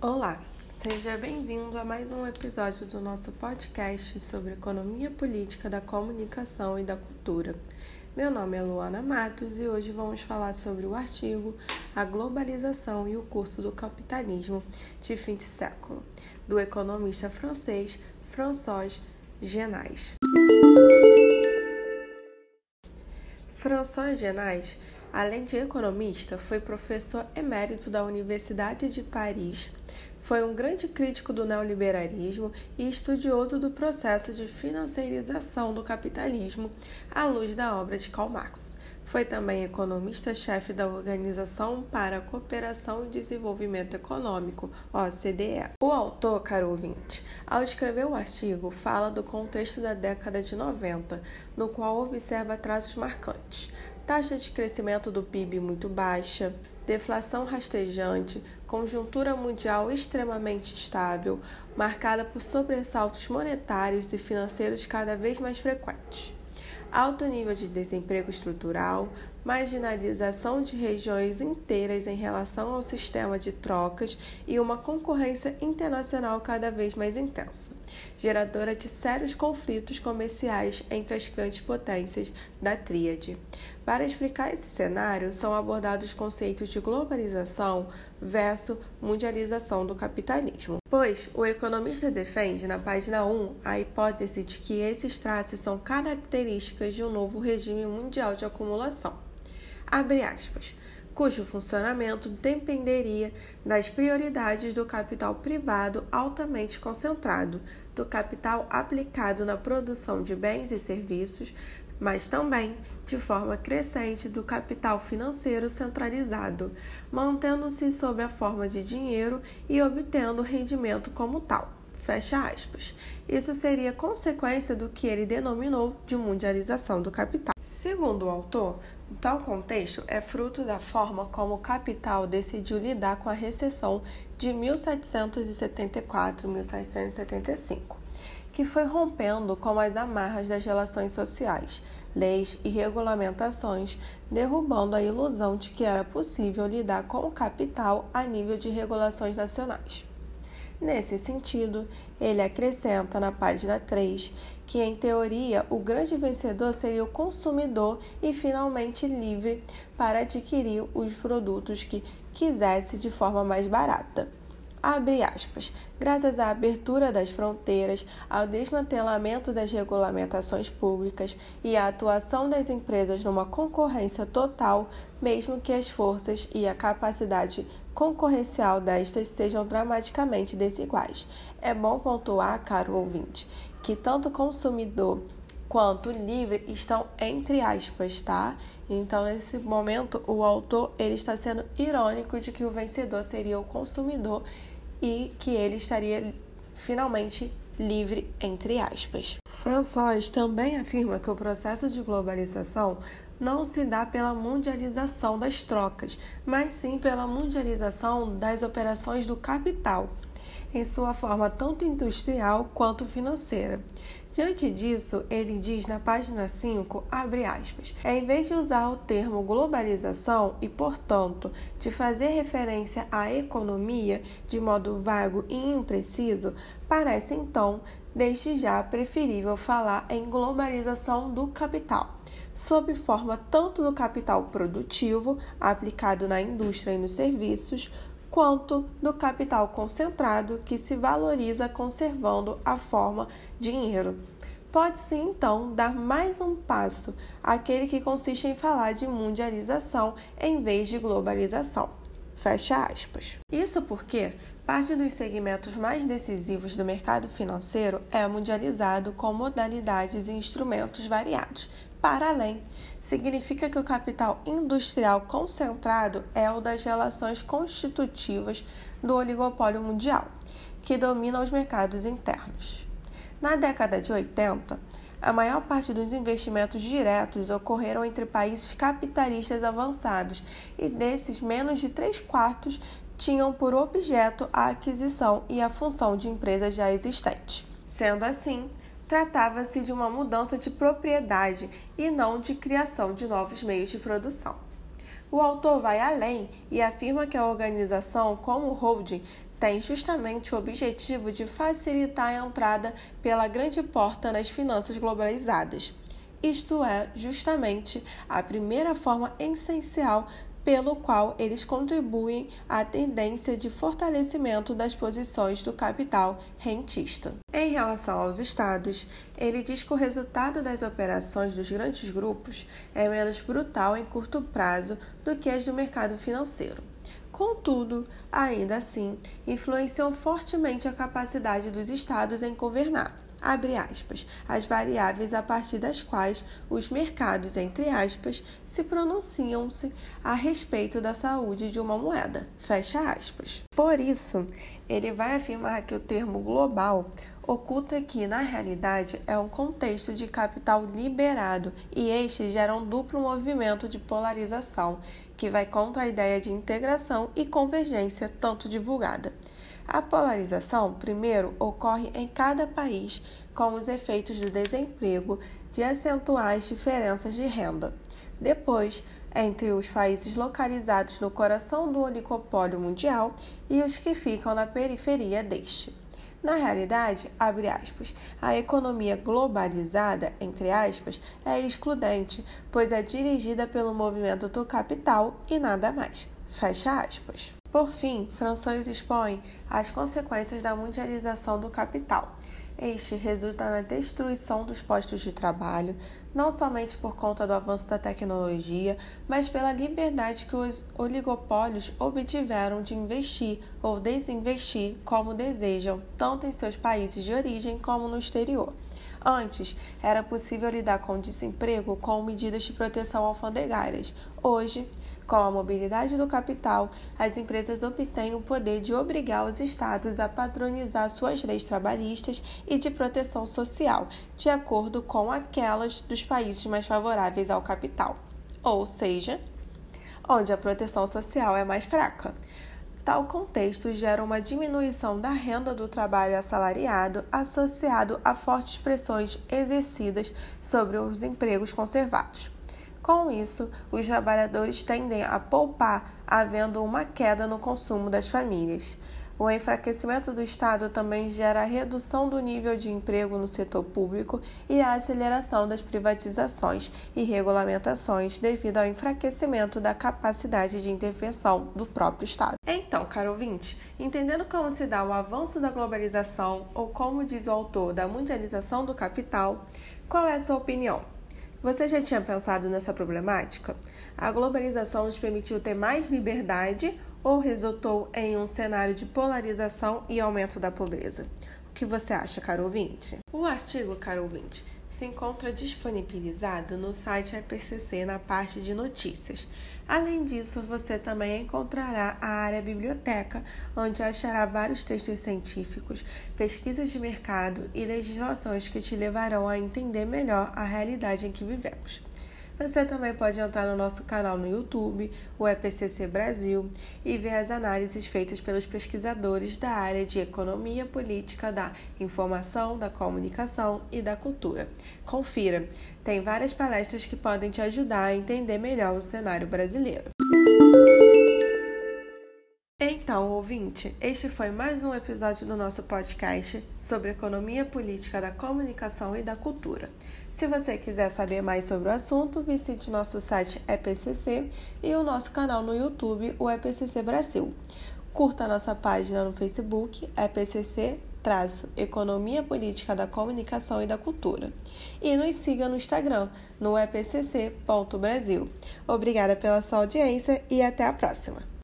Olá, seja bem-vindo a mais um episódio do nosso podcast sobre economia política da comunicação e da cultura. Meu nome é Luana Matos e hoje vamos falar sobre o artigo A Globalização e o Curso do Capitalismo de Fim de Século, do economista francês François Genais. François Genais Além de economista, foi professor emérito da Universidade de Paris, foi um grande crítico do neoliberalismo e estudioso do processo de financiarização do capitalismo à luz da obra de Karl Marx. Foi também economista-chefe da Organização para a Cooperação e Desenvolvimento Econômico, OCDE. O autor, caro ouvinte, ao escrever o artigo, fala do contexto da década de 90, no qual observa traços marcantes taxa de crescimento do PIB muito baixa, deflação rastejante, conjuntura mundial extremamente estável, marcada por sobressaltos monetários e financeiros cada vez mais frequentes alto nível de desemprego estrutural, marginalização de regiões inteiras em relação ao sistema de trocas e uma concorrência internacional cada vez mais intensa, geradora de sérios conflitos comerciais entre as grandes potências da tríade. Para explicar esse cenário, são abordados conceitos de globalização versus mundialização do capitalismo. Pois o economista defende na página 1 a hipótese de que esses traços são características de um novo regime mundial de acumulação abre aspas, cujo funcionamento dependeria das prioridades do capital privado altamente concentrado, do capital aplicado na produção de bens e serviços, mas também, de forma crescente, do capital financeiro centralizado, mantendo-se sob a forma de dinheiro e obtendo rendimento como tal. Fecha aspas. Isso seria consequência do que ele denominou de mundialização do capital. Segundo o autor, tal contexto é fruto da forma como o capital decidiu lidar com a recessão de 1774-1775, que foi rompendo com as amarras das relações sociais, leis e regulamentações, derrubando a ilusão de que era possível lidar com o capital a nível de regulações nacionais. Nesse sentido, ele acrescenta na página 3 que, em teoria, o grande vencedor seria o consumidor e finalmente livre para adquirir os produtos que quisesse de forma mais barata. Abre aspas. Graças à abertura das fronteiras, ao desmantelamento das regulamentações públicas e à atuação das empresas numa concorrência total, mesmo que as forças e a capacidade concorrencial destas sejam dramaticamente desiguais. É bom pontuar, caro ouvinte, que tanto consumidor quanto livre estão entre aspas, tá? Então, nesse momento, o autor ele está sendo irônico de que o vencedor seria o consumidor e que ele estaria finalmente livre, entre aspas. François também afirma que o processo de globalização não se dá pela mundialização das trocas, mas sim pela mundialização das operações do capital em sua forma tanto industrial quanto financeira. Diante disso, ele diz na página 5, abre aspas, em vez de usar o termo globalização e, portanto, de fazer referência à economia de modo vago e impreciso, parece então, desde já, preferível falar em globalização do capital, sob forma tanto do capital produtivo, aplicado na indústria e nos serviços, quanto do capital concentrado que se valoriza conservando a forma dinheiro. Pode-se então dar mais um passo, aquele que consiste em falar de mundialização em vez de globalização. Fecha aspas. Isso porque parte dos segmentos mais decisivos do mercado financeiro é mundializado com modalidades e instrumentos variados, para além. Significa que o capital industrial concentrado é o das relações constitutivas do oligopólio mundial, que domina os mercados internos. Na década de 80, a maior parte dos investimentos diretos ocorreram entre países capitalistas avançados e desses, menos de 3 quartos tinham por objeto a aquisição e a função de empresas já existentes. Sendo assim, tratava-se de uma mudança de propriedade e não de criação de novos meios de produção. O autor vai além e afirma que a organização, como holding, tem justamente o objetivo de facilitar a entrada pela grande porta nas finanças globalizadas. Isto é justamente a primeira forma essencial pelo qual eles contribuem à tendência de fortalecimento das posições do capital rentista. Em relação aos estados, ele diz que o resultado das operações dos grandes grupos é menos brutal em curto prazo do que as do mercado financeiro. Contudo, ainda assim, influenciam fortemente a capacidade dos estados em governar aspas, as variáveis a partir das quais os mercados, entre aspas, se pronunciam-se a respeito da saúde de uma moeda, fecha aspas. Por isso, ele vai afirmar que o termo global oculta que, na realidade, é um contexto de capital liberado e este gera um duplo movimento de polarização que vai contra a ideia de integração e convergência tanto divulgada. A polarização, primeiro, ocorre em cada país com os efeitos do desemprego de acentuar as diferenças de renda. Depois, entre os países localizados no coração do oligopólio mundial e os que ficam na periferia deste. Na realidade, aspas, a economia globalizada, entre aspas, é excludente, pois é dirigida pelo movimento do capital e nada mais. Fecha aspas. Por fim, François expõe as consequências da mundialização do capital. Este resulta na destruição dos postos de trabalho, não somente por conta do avanço da tecnologia, mas pela liberdade que os oligopólios obtiveram de investir ou desinvestir como desejam, tanto em seus países de origem como no exterior. Antes, era possível lidar com o desemprego com medidas de proteção alfandegárias. Hoje, com a mobilidade do capital, as empresas obtêm o poder de obrigar os estados a padronizar suas leis trabalhistas e de proteção social, de acordo com aquelas dos países mais favoráveis ao capital, ou seja, onde a proteção social é mais fraca. Tal contexto gera uma diminuição da renda do trabalho assalariado associado a fortes pressões exercidas sobre os empregos conservados. Com isso, os trabalhadores tendem a poupar, havendo uma queda no consumo das famílias. O enfraquecimento do Estado também gera a redução do nível de emprego no setor público e a aceleração das privatizações e regulamentações devido ao enfraquecimento da capacidade de intervenção do próprio Estado. Então, caro ouvinte, entendendo como se dá o avanço da globalização ou como diz o autor da mundialização do capital, qual é a sua opinião? Você já tinha pensado nessa problemática? A globalização nos permitiu ter mais liberdade ou resultou em um cenário de polarização e aumento da pobreza? O que você acha, caro ouvinte? O artigo, caro ouvinte, se encontra disponibilizado no site IPCC na parte de notícias. Além disso, você também encontrará a área biblioteca, onde achará vários textos científicos, pesquisas de mercado e legislações que te levarão a entender melhor a realidade em que vivemos. Você também pode entrar no nosso canal no YouTube, o EPCC Brasil, e ver as análises feitas pelos pesquisadores da área de economia política da informação, da comunicação e da cultura. Confira, tem várias palestras que podem te ajudar a entender melhor o cenário brasileiro. Então, ouvinte, este foi mais um episódio do nosso podcast sobre economia política da comunicação e da cultura. Se você quiser saber mais sobre o assunto, visite nosso site EPCC e o nosso canal no YouTube, o EPCC Brasil. Curta a nossa página no Facebook, EPCC Economia Política da Comunicação e da Cultura. E nos siga no Instagram, no epcc.brasil. Obrigada pela sua audiência e até a próxima!